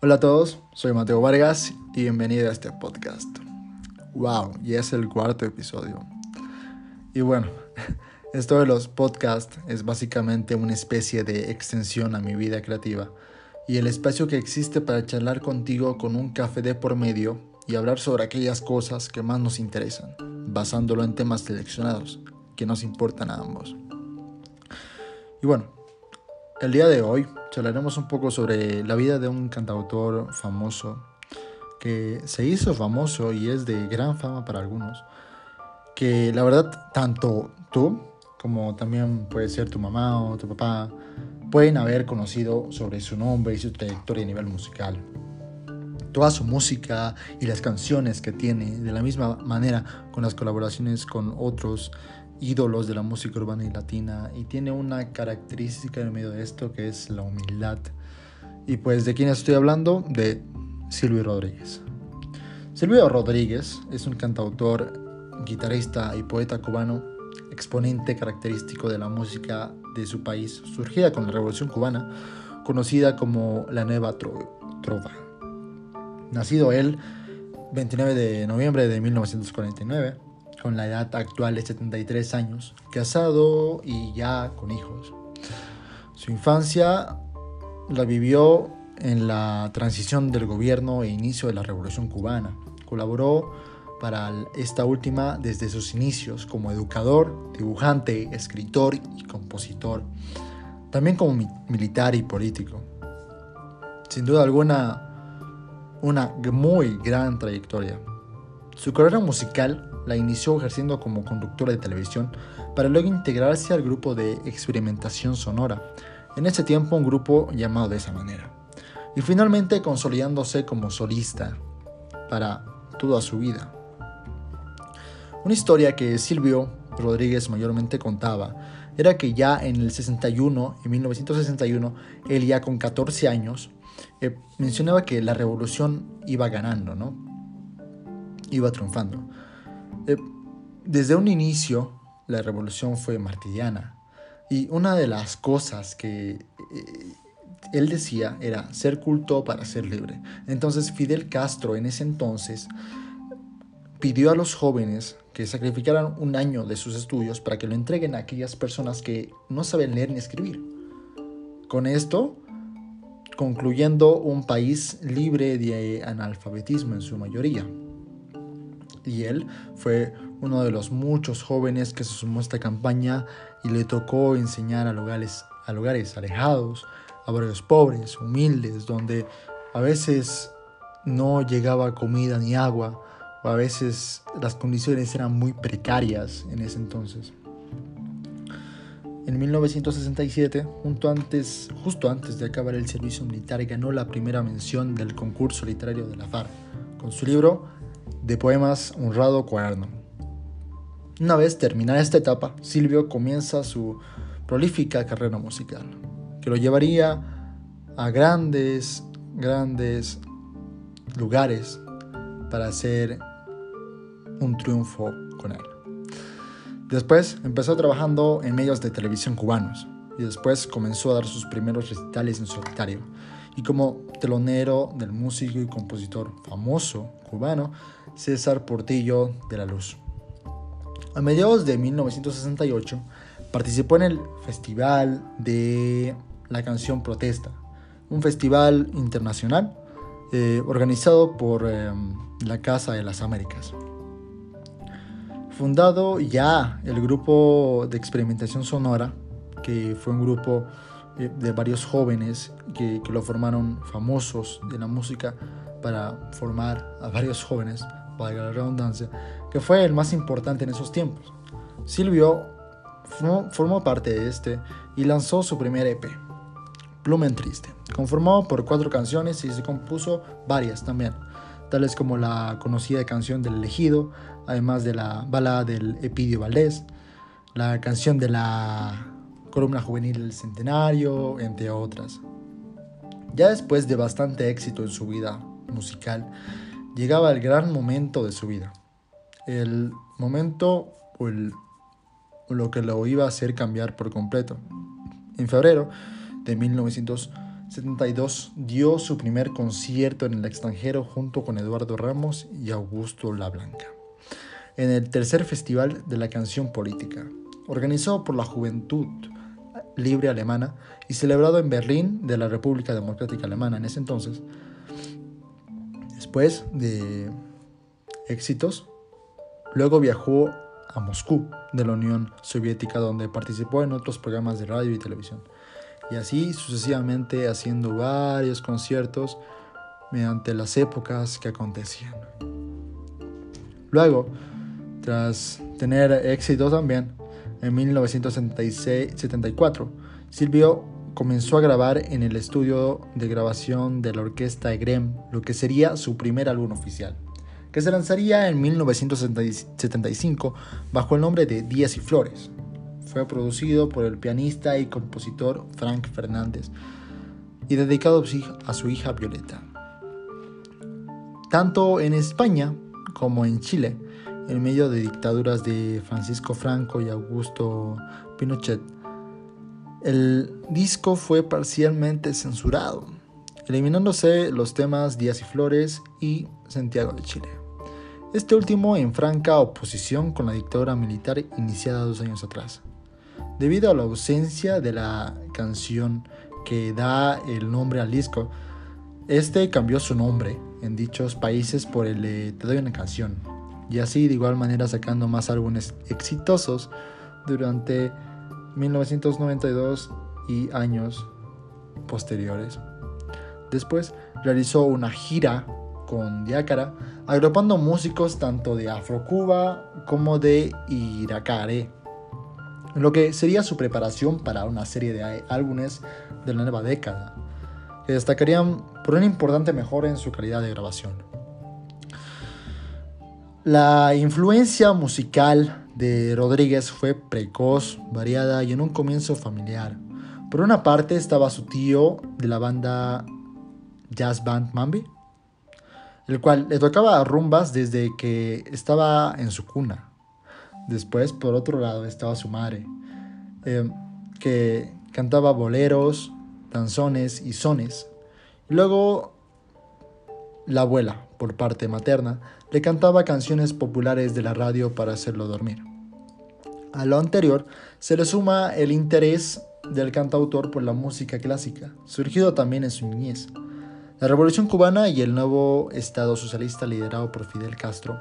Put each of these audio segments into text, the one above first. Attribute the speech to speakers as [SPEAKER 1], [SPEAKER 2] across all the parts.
[SPEAKER 1] Hola a todos, soy Mateo Vargas y bienvenido a este podcast. Wow, ya es el cuarto episodio. Y bueno, esto de los podcasts es básicamente una especie de extensión a mi vida creativa y el espacio que existe para charlar contigo con un café de por medio y hablar sobre aquellas cosas que más nos interesan, basándolo en temas seleccionados que nos importan a ambos. Y bueno, el día de hoy charlaremos un poco sobre la vida de un cantautor famoso que se hizo famoso y es de gran fama para algunos. Que la verdad, tanto tú como también puede ser tu mamá o tu papá pueden haber conocido sobre su nombre y su trayectoria a nivel musical. Toda su música y las canciones que tiene, de la misma manera con las colaboraciones con otros ídolos de la música urbana y latina y tiene una característica en medio de esto que es la humildad. Y pues de quién estoy hablando? De Silvio Rodríguez. Silvio Rodríguez es un cantautor, guitarrista y poeta cubano, exponente característico de la música de su país, surgida con la Revolución Cubana, conocida como la Nueva Trova. Nacido él 29 de noviembre de 1949, con la edad actual de 73 años, casado y ya con hijos. Su infancia la vivió en la transición del gobierno e inicio de la Revolución Cubana. Colaboró para esta última desde sus inicios como educador, dibujante, escritor y compositor, también como militar y político. Sin duda alguna, una muy gran trayectoria. Su carrera musical la inició ejerciendo como conductora de televisión para luego integrarse al grupo de experimentación sonora, en ese tiempo un grupo llamado de esa manera, y finalmente consolidándose como solista para toda su vida. Una historia que Silvio Rodríguez mayormente contaba era que ya en el 61, en 1961, él ya con 14 años, eh, mencionaba que la revolución iba ganando, ¿no? Iba triunfando. Eh, desde un inicio, la revolución fue martiriana. Y una de las cosas que eh, él decía era ser culto para ser libre. Entonces Fidel Castro en ese entonces pidió a los jóvenes que sacrificaran un año de sus estudios para que lo entreguen a aquellas personas que no saben leer ni escribir. Con esto, concluyendo un país libre de analfabetismo en su mayoría y él fue uno de los muchos jóvenes que se sumó a esta campaña y le tocó enseñar a lugares, a lugares alejados, a barrios pobres, humildes, donde a veces no llegaba comida ni agua, o a veces las condiciones eran muy precarias en ese entonces. En 1967, justo antes, de acabar el servicio militar, ganó la primera mención del concurso literario de la FARC con su libro de poemas Honrado Cuaderno. Una vez terminada esta etapa, Silvio comienza su prolífica carrera musical, que lo llevaría a grandes, grandes lugares para hacer un triunfo con él. Después empezó trabajando en medios de televisión cubanos y después comenzó a dar sus primeros recitales en solitario. Y como telonero del músico y compositor famoso cubano César Portillo de la Luz. A mediados de 1968 participó en el Festival de la Canción Protesta, un festival internacional eh, organizado por eh, la Casa de las Américas. Fundado ya el grupo de experimentación sonora, que fue un grupo eh, de varios jóvenes que, que, lo formaron famosos de la música para formar a varios jóvenes valga la redundancia, que fue el más importante en esos tiempos. Silvio formó, parte de este y lanzó su primer EP, Plumen Triste, conformado por cuatro canciones y se compuso varias también, tales como la conocida canción del elegido, además de la balada del Epidio Valdés, la canción de la columna juvenil del centenario, entre otras. Ya después de bastante éxito en su vida musical, llegaba el gran momento de su vida. El momento o, lo que lo iba a hacer cambiar por completo. En febrero de 1970 72 dio su primer concierto en el extranjero junto con Eduardo Ramos y Augusto La Blanca, en el tercer Festival de la Canción Política, organizado por la Juventud Libre Alemana y celebrado en Berlín de la República Democrática Alemana en ese entonces. Después de éxitos, luego viajó a Moscú de la Unión Soviética donde participó en otros programas de radio y televisión y así sucesivamente haciendo varios conciertos mediante las épocas que acontecían. Luego, tras tener éxito también, en 1974, Silvio comenzó a grabar en el estudio de grabación de la orquesta EGREM, lo que sería su primer álbum oficial, que se lanzaría en 1975 bajo el nombre de Díaz y Flores. Fue producido por el pianista y compositor Frank Fernández y dedicado a su hija Violeta. Tanto en España como en Chile, en medio de dictaduras de Francisco Franco y Augusto Pinochet, el disco fue parcialmente censurado, eliminándose los temas Díaz y Flores y Santiago de Chile. Este último en franca oposición con la dictadura militar iniciada dos años atrás. Debido a la ausencia de la canción que da el nombre al disco, este cambió su nombre en dichos países por el de Te doy una canción, y así de igual manera sacando más álbumes exitosos durante 1992 y años posteriores. Después realizó una gira con Diácara, agrupando músicos tanto de Afro-Cuba como de Iracare lo que sería su preparación para una serie de álbumes de la nueva década, que destacarían por una importante mejora en su calidad de grabación. La influencia musical de Rodríguez fue precoz, variada y en un comienzo familiar. Por una parte estaba su tío de la banda Jazz Band Mambi, el cual le tocaba rumbas desde que estaba en su cuna. Después, por otro lado, estaba su madre, eh, que cantaba boleros, danzones y sones. luego, la abuela, por parte materna, le cantaba canciones populares de la radio para hacerlo dormir. A lo anterior se le suma el interés del cantautor por la música clásica, surgido también en su niñez. La Revolución cubana y el nuevo Estado socialista liderado por Fidel Castro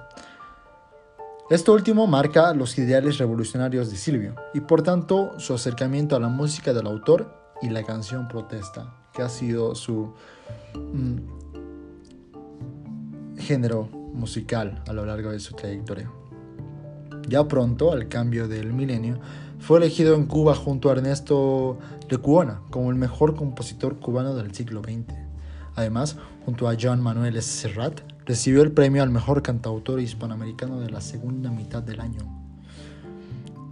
[SPEAKER 1] esto último marca los ideales revolucionarios de Silvio y por tanto su acercamiento a la música del autor y la canción protesta, que ha sido su mm, género musical a lo largo de su trayectoria. Ya pronto, al cambio del milenio, fue elegido en Cuba junto a Ernesto Lecuona como el mejor compositor cubano del siglo XX. Además, junto a John Manuel Serrat, recibió el premio al mejor cantautor hispanoamericano de la segunda mitad del año,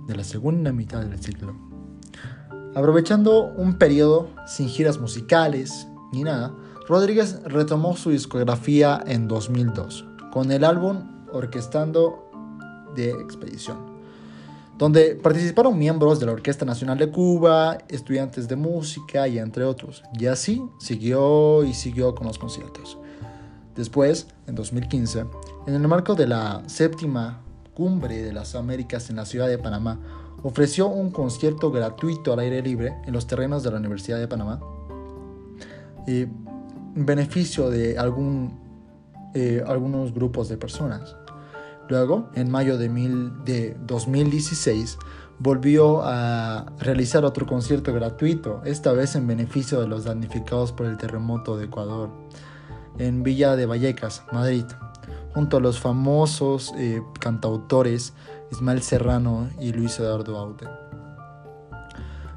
[SPEAKER 1] de la segunda mitad del siglo. Aprovechando un periodo sin giras musicales ni nada, Rodríguez retomó su discografía en 2002 con el álbum Orquestando de Expedición donde participaron miembros de la Orquesta Nacional de Cuba, estudiantes de música y entre otros. Y así siguió y siguió con los conciertos. Después, en 2015, en el marco de la séptima cumbre de las Américas en la ciudad de Panamá, ofreció un concierto gratuito al aire libre en los terrenos de la Universidad de Panamá, en beneficio de algún, eh, algunos grupos de personas. Luego, en mayo de, de 2016, volvió a realizar otro concierto gratuito, esta vez en beneficio de los damnificados por el terremoto de Ecuador, en Villa de Vallecas, Madrid, junto a los famosos eh, cantautores Ismael Serrano y Luis Eduardo Aute.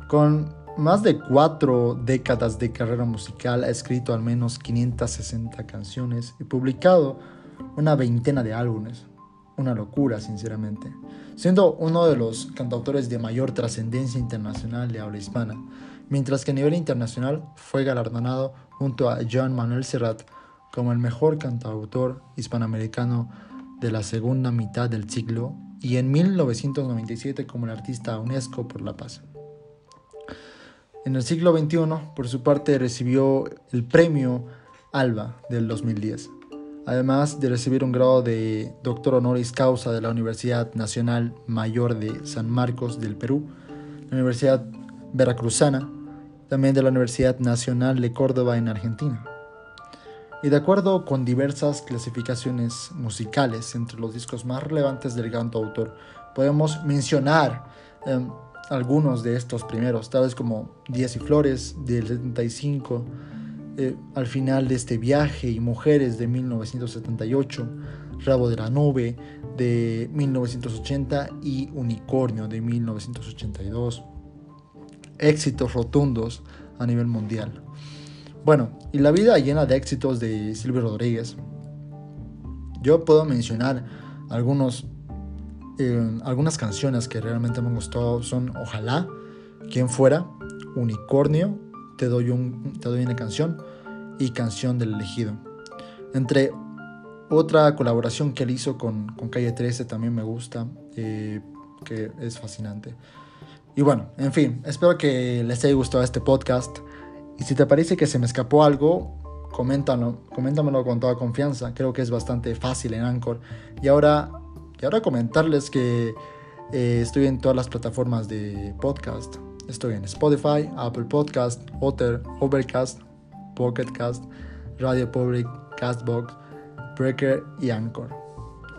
[SPEAKER 1] Con más de cuatro décadas de carrera musical, ha escrito al menos 560 canciones y publicado una veintena de álbumes una locura, sinceramente. Siendo uno de los cantautores de mayor trascendencia internacional de habla hispana, mientras que a nivel internacional fue galardonado junto a John Manuel Serrat como el mejor cantautor hispanoamericano de la segunda mitad del siglo y en 1997 como el artista UNESCO por la paz. En el siglo XXI, por su parte, recibió el premio ALBA del 2010, además de recibir un grado de doctor honoris causa de la Universidad Nacional Mayor de San Marcos del Perú, la Universidad Veracruzana, también de la Universidad Nacional de Córdoba en Argentina. Y de acuerdo con diversas clasificaciones musicales entre los discos más relevantes del autor, podemos mencionar em, algunos de estos primeros, tales como Días y Flores del 75, eh, Al final de este viaje y Mujeres de 1978, Rabo de la Nube de 1980 y Unicornio de 1982. Éxitos rotundos a nivel mundial. Bueno, y la vida llena de éxitos de Silvio Rodríguez. Yo puedo mencionar algunos, algunas canciones que realmente me han gustado. Son Ojalá, Quien fuera, Unicornio, Te doy, un, te doy una canción y Canción del elegido. Entre otra colaboración que él hizo con, con Calle 13 también me gusta, eh, que es fascinante. Y bueno, en fin, espero que les haya gustado este podcast. Y si te parece que se me escapó algo, coméntalo, coméntamelo con toda confianza. Creo que es bastante fácil en Anchor. Y ahora, ahora comentarles que eh, estoy en todas las plataformas de podcast. Estoy en Spotify, Apple Podcast, Otter, Overcast, Pocketcast, Radio Public, Castbox, Breaker y Anchor.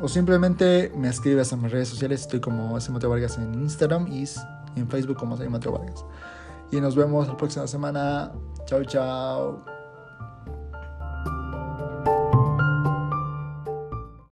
[SPEAKER 1] O simplemente me escribes en mis redes sociales. Estoy como S. Vargas en Instagram y en Facebook como S. Vargas. Y nos vemos la próxima semana. Chao, chao.